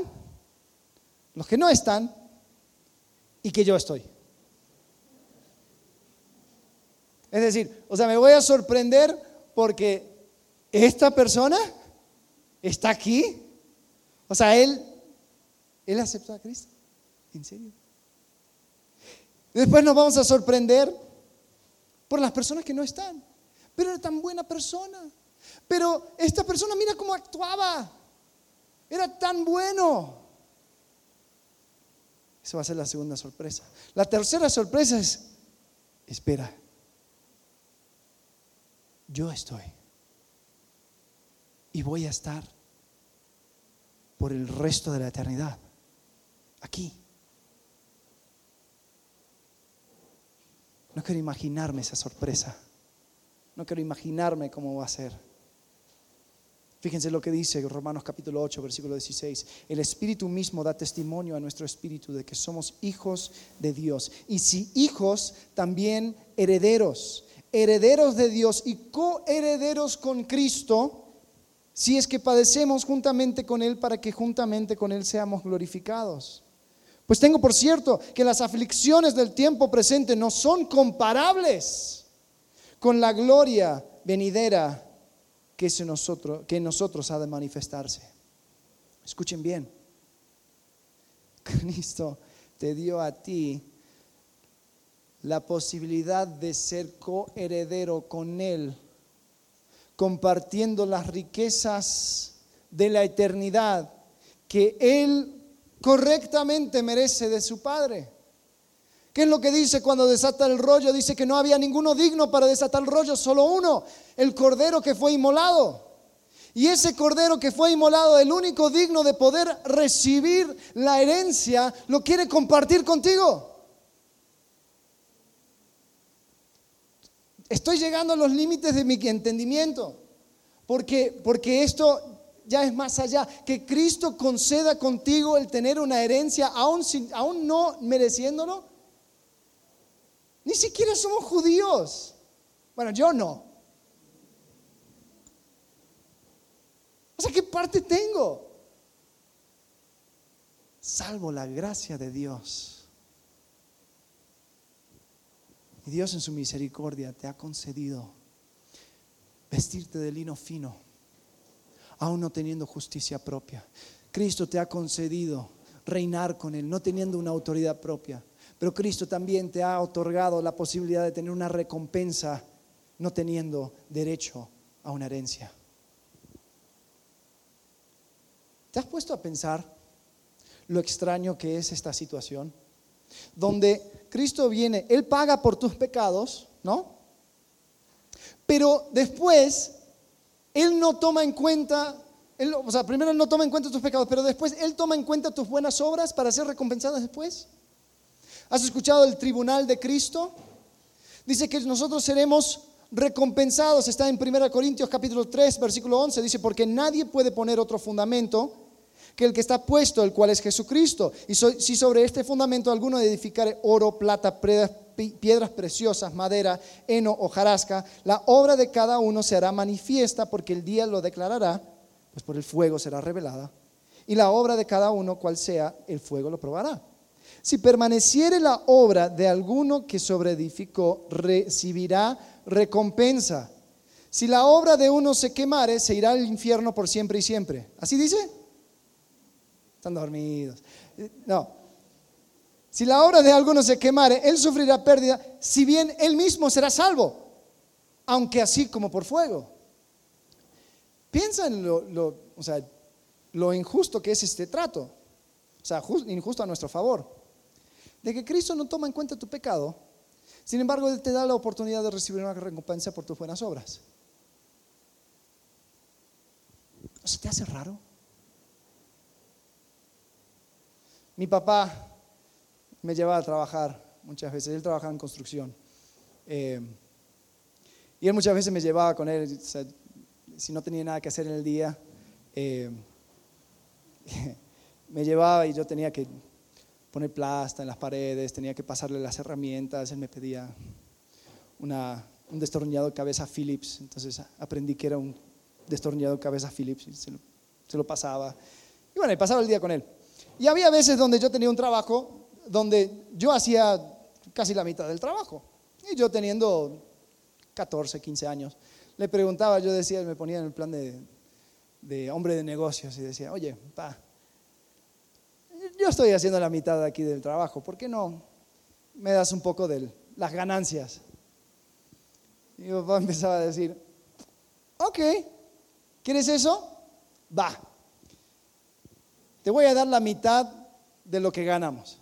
los que no están y que yo estoy. Es decir, o sea, me voy a sorprender porque esta persona está aquí. O sea, él, él aceptó a Cristo. ¿En serio? Después nos vamos a sorprender por las personas que no están. Pero era tan buena persona. Pero esta persona, mira cómo actuaba. Era tan bueno. Esa va a ser la segunda sorpresa. La tercera sorpresa es, espera, yo estoy. Y voy a estar por el resto de la eternidad. Aquí. No quiero imaginarme esa sorpresa. No quiero imaginarme cómo va a ser. Fíjense lo que dice Romanos capítulo 8, versículo 16. El Espíritu mismo da testimonio a nuestro Espíritu de que somos hijos de Dios. Y si hijos, también herederos. Herederos de Dios y coherederos con Cristo, si es que padecemos juntamente con Él para que juntamente con Él seamos glorificados. Pues tengo por cierto que las aflicciones del tiempo presente no son comparables con la gloria venidera que, nosotros, que en nosotros ha de manifestarse. Escuchen bien. Cristo te dio a ti la posibilidad de ser coheredero con Él, compartiendo las riquezas de la eternidad que Él correctamente merece de su Padre. ¿Qué es lo que dice cuando desata el rollo? Dice que no había ninguno digno para desatar el rollo, solo uno, el cordero que fue inmolado. Y ese cordero que fue inmolado, el único digno de poder recibir la herencia, lo quiere compartir contigo. Estoy llegando a los límites de mi entendimiento, porque, porque esto ya es más allá. Que Cristo conceda contigo el tener una herencia aún, sin, aún no mereciéndolo. Ni siquiera somos judíos. Bueno, yo no. O sea, ¿qué parte tengo? Salvo la gracia de Dios. Y Dios en su misericordia te ha concedido vestirte de lino fino aún no teniendo justicia propia. Cristo te ha concedido reinar con Él, no teniendo una autoridad propia. Pero Cristo también te ha otorgado la posibilidad de tener una recompensa, no teniendo derecho a una herencia. ¿Te has puesto a pensar lo extraño que es esta situación? Donde Cristo viene, Él paga por tus pecados, ¿no? Pero después él no toma en cuenta, o sea, primero Él no toma en cuenta tus pecados, pero después Él toma en cuenta tus buenas obras para ser recompensadas después. ¿Has escuchado el tribunal de Cristo? Dice que nosotros seremos recompensados. Está en 1 Corintios capítulo 3, versículo 11. Dice, porque nadie puede poner otro fundamento que el que está puesto, el cual es Jesucristo. Y si sobre este fundamento alguno edificare oro, plata, piedras preciosas, madera, heno o jarasca, la obra de cada uno se hará manifiesta porque el día lo declarará, pues por el fuego será revelada. Y la obra de cada uno, cual sea, el fuego lo probará. Si permaneciere la obra de alguno que sobreedificó, recibirá recompensa. Si la obra de uno se quemare, se irá al infierno por siempre y siempre. ¿Así dice? Están dormidos. No, si la obra de alguno se quemare, él sufrirá pérdida, si bien él mismo será salvo, aunque así como por fuego. Piensa en lo, sea, lo injusto que es este trato, o sea, injusto a nuestro favor, de que Cristo no toma en cuenta tu pecado, sin embargo, Él te da la oportunidad de recibir una recompensa por tus buenas obras. ¿No se te hace raro? Mi papá me llevaba a trabajar muchas veces. Él trabajaba en construcción. Eh, y él muchas veces me llevaba con él, si no tenía nada que hacer en el día, eh, me llevaba y yo tenía que poner plasta en las paredes, tenía que pasarle las herramientas, él me pedía un destornillador cabeza Philips, entonces aprendí que era un destornillador cabeza Philips y se lo, se lo pasaba. Y bueno, y pasaba el día con él. Y había veces donde yo tenía un trabajo donde yo hacía casi la mitad del trabajo. Y yo teniendo 14, 15 años, le preguntaba, yo decía, me ponía en el plan de, de hombre de negocios y decía, oye, pa, yo estoy haciendo la mitad aquí del trabajo, ¿por qué no me das un poco de las ganancias? Y mi papá empezaba a decir, ok, ¿quieres eso? Va, te voy a dar la mitad de lo que ganamos,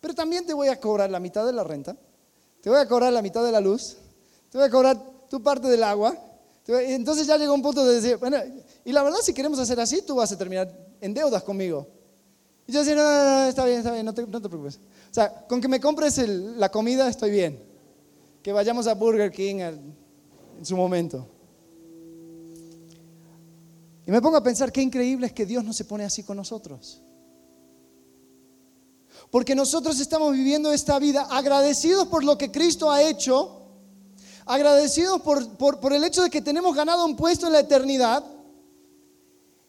pero también te voy a cobrar la mitad de la renta, te voy a cobrar la mitad de la luz, te voy a cobrar tu parte del agua. Entonces ya llegó un punto de decir, bueno, y la verdad si queremos hacer así, tú vas a terminar en deudas conmigo. Y yo decía, no, no, no, está bien, está bien, no te, preocupes. O sea, con que me compres la comida estoy bien. Que vayamos a Burger King en su momento. Y me pongo a pensar qué increíble es que Dios no se pone así con nosotros. Porque nosotros estamos viviendo esta vida agradecidos por lo que Cristo ha hecho, agradecidos por, por, por el hecho de que tenemos ganado un puesto en la eternidad.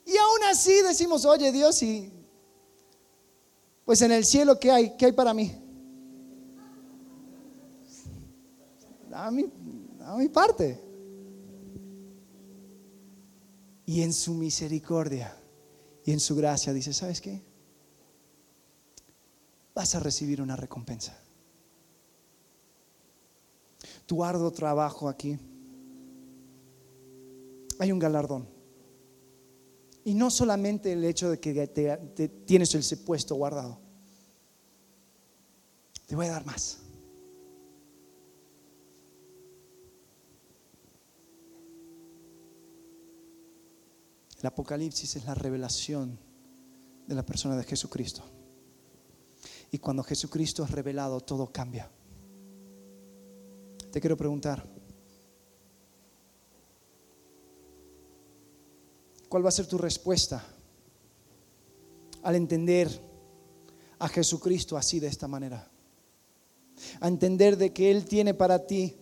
Y aún así decimos, oye Dios, y pues en el cielo, ¿qué hay? ¿Qué hay para mí? A mi, a mi parte. Y en su misericordia y en su gracia dice, ¿sabes qué? Vas a recibir una recompensa. Tu arduo trabajo aquí, hay un galardón. Y no solamente el hecho de que te, tienes ese puesto guardado. Te voy a dar más. El Apocalipsis es la revelación de la persona de Jesucristo. Y cuando Jesucristo es revelado, todo cambia. Te quiero preguntar, ¿Cuál va a ser tu respuesta al entender a Jesucristo así de esta manera? A entender de que Él tiene para ti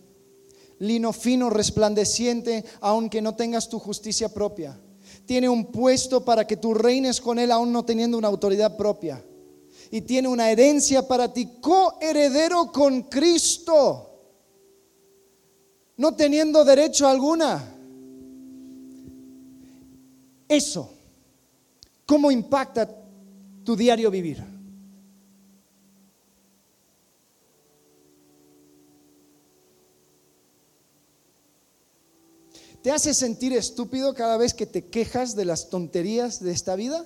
lino fino, resplandeciente, aunque no tengas tu justicia propia. Tiene un puesto para que tú reines con Él aún no teniendo una autoridad propia. Y tiene una herencia para ti, coheredero con Cristo, no teniendo derecho alguna. Eso, ¿cómo impacta tu diario vivir? ¿Te hace sentir estúpido cada vez que te quejas de las tonterías de esta vida?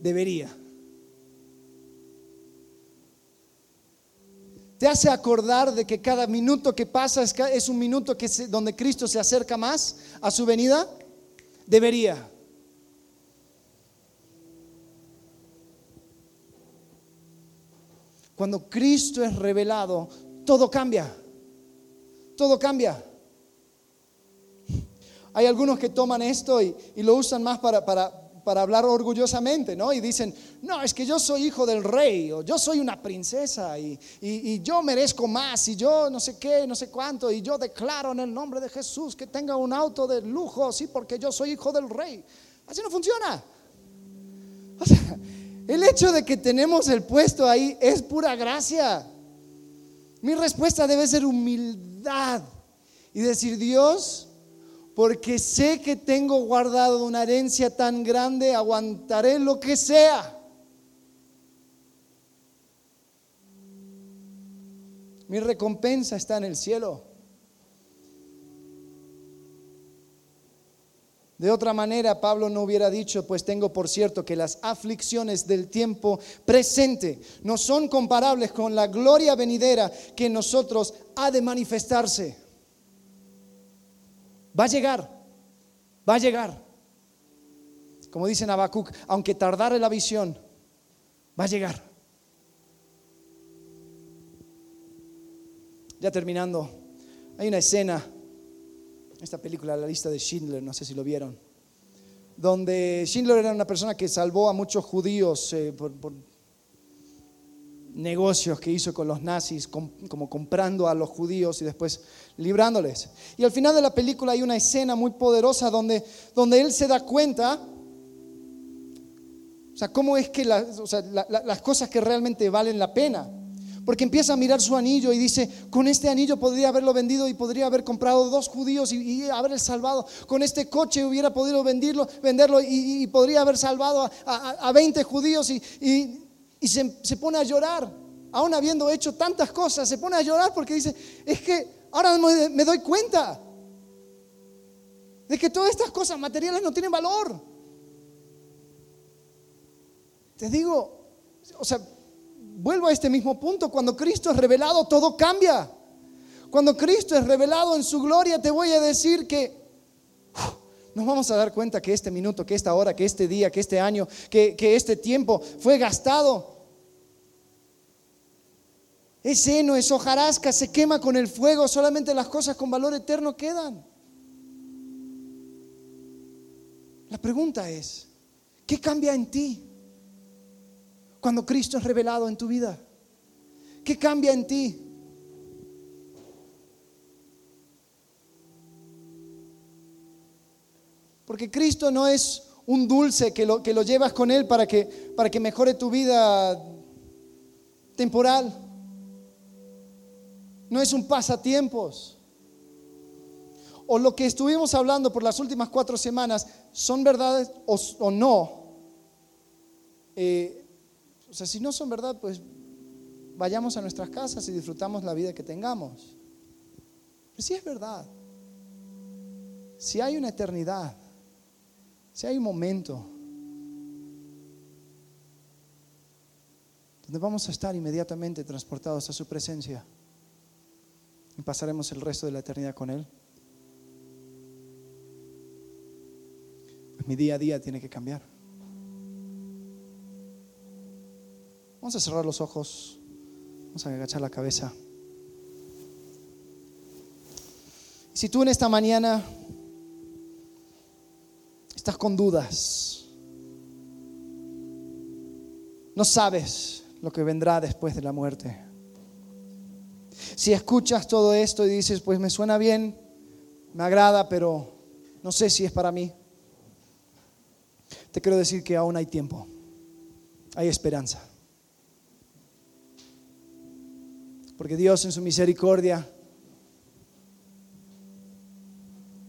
Debería. ¿Te hace acordar de que cada minuto que pasa es un minuto que donde Cristo se acerca más a su venida? Debería. Cuando Cristo es revelado, todo cambia. Todo cambia. Hay algunos que toman esto y, lo usan más para, para, para hablar orgullosamente, ¿no? Y dicen, no, es que yo soy hijo del rey, o yo soy una princesa, y, y, yo merezco más, y yo no sé qué, no sé cuánto, y yo declaro en el nombre de Jesús que tenga un auto de lujo, sí, porque yo soy hijo del rey. Así no funciona. O sea, el hecho de que tenemos el puesto ahí es pura gracia. Mi respuesta debe ser humildad y decir, Dios, porque sé que tengo guardado una herencia tan grande, aguantaré lo que sea. Mi recompensa está en el cielo. De otra manera, Pablo no hubiera dicho, pues tengo por cierto que las aflicciones del tiempo presente no son comparables con la gloria venidera que en nosotros ha de manifestarse. Va a llegar, va a llegar. Como dice Habacuc, aunque tardare la visión, va a llegar. Ya terminando, hay una escena, esta película, La lista de Schindler, no sé si lo vieron, donde Schindler era una persona que salvó a muchos judíos eh, por negocios que hizo con los nazis, como comprando a los judíos y después librándoles. Y al final de la película hay una escena muy poderosa donde, donde él se da cuenta O sea, ¿cómo es que las cosas que realmente valen la pena? Porque empieza a mirar su anillo y dice, con este anillo podría haberlo vendido y podría haber comprado dos judíos y, haber salvado. Con este coche hubiera podido venderlo, venderlo y, podría haber salvado a, 20 judíos y, se, se pone a llorar. Aún habiendo hecho tantas cosas, se pone a llorar porque dice, es que ahora me doy cuenta de que todas estas cosas materiales no tienen valor. Te digo, o sea, vuelvo a este mismo punto, cuando Cristo es revelado, todo cambia. Cuando Cristo es revelado en su gloria, te voy a decir que nos vamos a dar cuenta que este minuto, que esta hora, que este día, que este año, que, este tiempo fue gastado. Es heno, es hojarasca, se quema con el fuego, solamente las cosas con valor eterno quedan. La pregunta es, ¿qué cambia en ti? cuando Cristo es revelado en tu vida? ¿Qué cambia en ti? Porque Cristo no es un dulce que lo, que lo llevas con Él para que, para que mejore tu vida temporal. No es un pasatiempos. O lo que estuvimos hablando por las últimas cuatro semanas, ¿son verdades o, no? Eh, o sea, si no son verdad, pues vayamos a nuestras casas y disfrutamos la vida que tengamos. Pero si es verdad, si hay una eternidad, si hay un momento donde vamos a estar inmediatamente transportados a su presencia y pasaremos el resto de la eternidad con Él, pues mi día a día tiene que cambiar. Vamos a cerrar los ojos. Vamos a agachar la cabeza. Si tú en esta mañana estás con dudas, no sabes lo que vendrá después de la muerte. Si escuchas todo esto y dices, pues me suena bien, me agrada, pero no sé si es para mí, te quiero decir que aún hay tiempo, hay esperanza. Porque Dios en su misericordia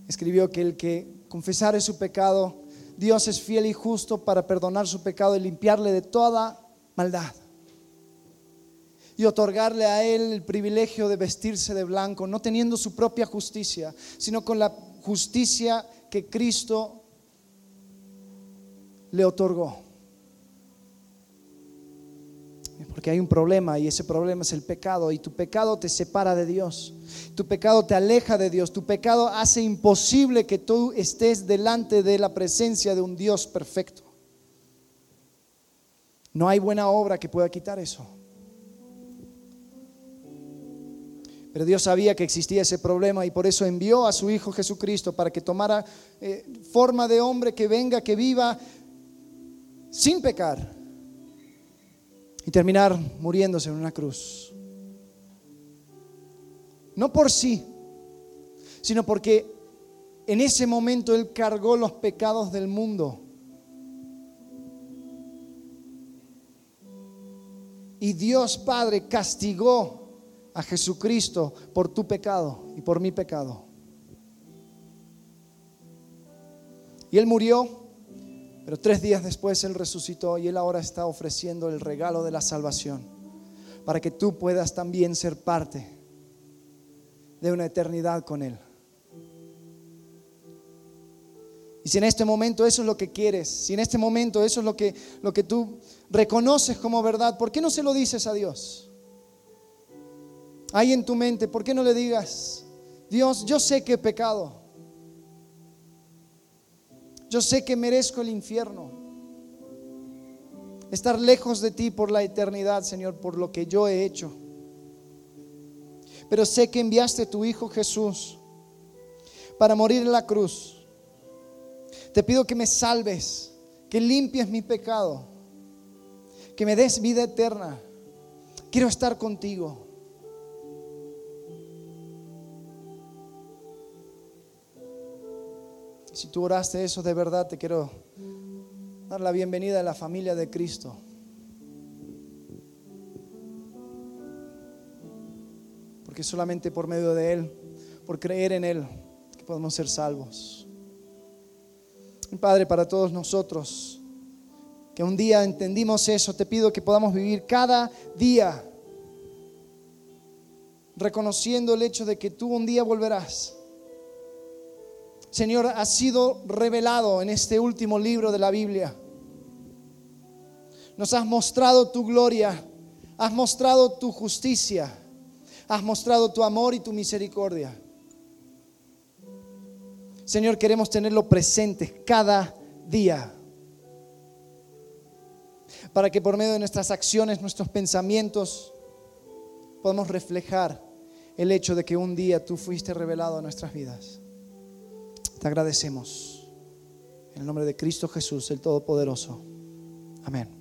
escribió que el que confesare su pecado, Dios es fiel y justo para perdonar su pecado y limpiarle de toda maldad. Y otorgarle a él el privilegio de vestirse de blanco, no teniendo su propia justicia, sino con la justicia que Cristo le otorgó. Porque hay un problema y ese problema es el pecado y tu pecado te separa de Dios. Tu pecado te aleja de Dios. Tu pecado hace imposible que tú estés delante de la presencia de un Dios perfecto. No hay buena obra que pueda quitar eso. Pero Dios sabía que existía ese problema y por eso envió a su Hijo Jesucristo para que tomara eh, forma de hombre que venga, que viva sin pecar y terminar muriéndose en una cruz. No por sí, sino porque en ese momento Él cargó los pecados del mundo. Y Dios Padre castigó a Jesucristo por tu pecado y por mi pecado. Y Él murió pero tres días después Él resucitó y Él ahora está ofreciendo el regalo de la salvación para que tú puedas también ser parte de una eternidad con Él. Y si en este momento eso es lo que quieres, si en este momento eso es lo que, lo que tú reconoces como verdad, ¿por qué no se lo dices a Dios? Ahí en tu mente, ¿por qué no le digas, Dios, yo sé que he pecado? Yo sé que merezco el infierno. Estar lejos de ti por la eternidad, Señor, por lo que yo he hecho. Pero sé que enviaste a tu Hijo Jesús para morir en la cruz. Te pido que me salves, que limpies mi pecado, que me des vida eterna. Quiero estar contigo. Si tú oraste eso de verdad, te quiero dar la bienvenida a la familia de Cristo. Porque solamente por medio de Él, por creer en Él, que podemos ser salvos. Padre, para todos nosotros, que un día entendimos eso, te pido que podamos vivir cada día reconociendo el hecho de que tú un día volverás. Señor, ha sido revelado en este último libro de la Biblia. Nos has mostrado tu gloria, has mostrado tu justicia, has mostrado tu amor y tu misericordia. Señor, queremos tenerlo presente cada día para que por medio de nuestras acciones, nuestros pensamientos, podamos reflejar el hecho de que un día tú fuiste revelado a nuestras vidas. Te agradecemos. En el nombre de Cristo Jesús, el Todopoderoso. Amén.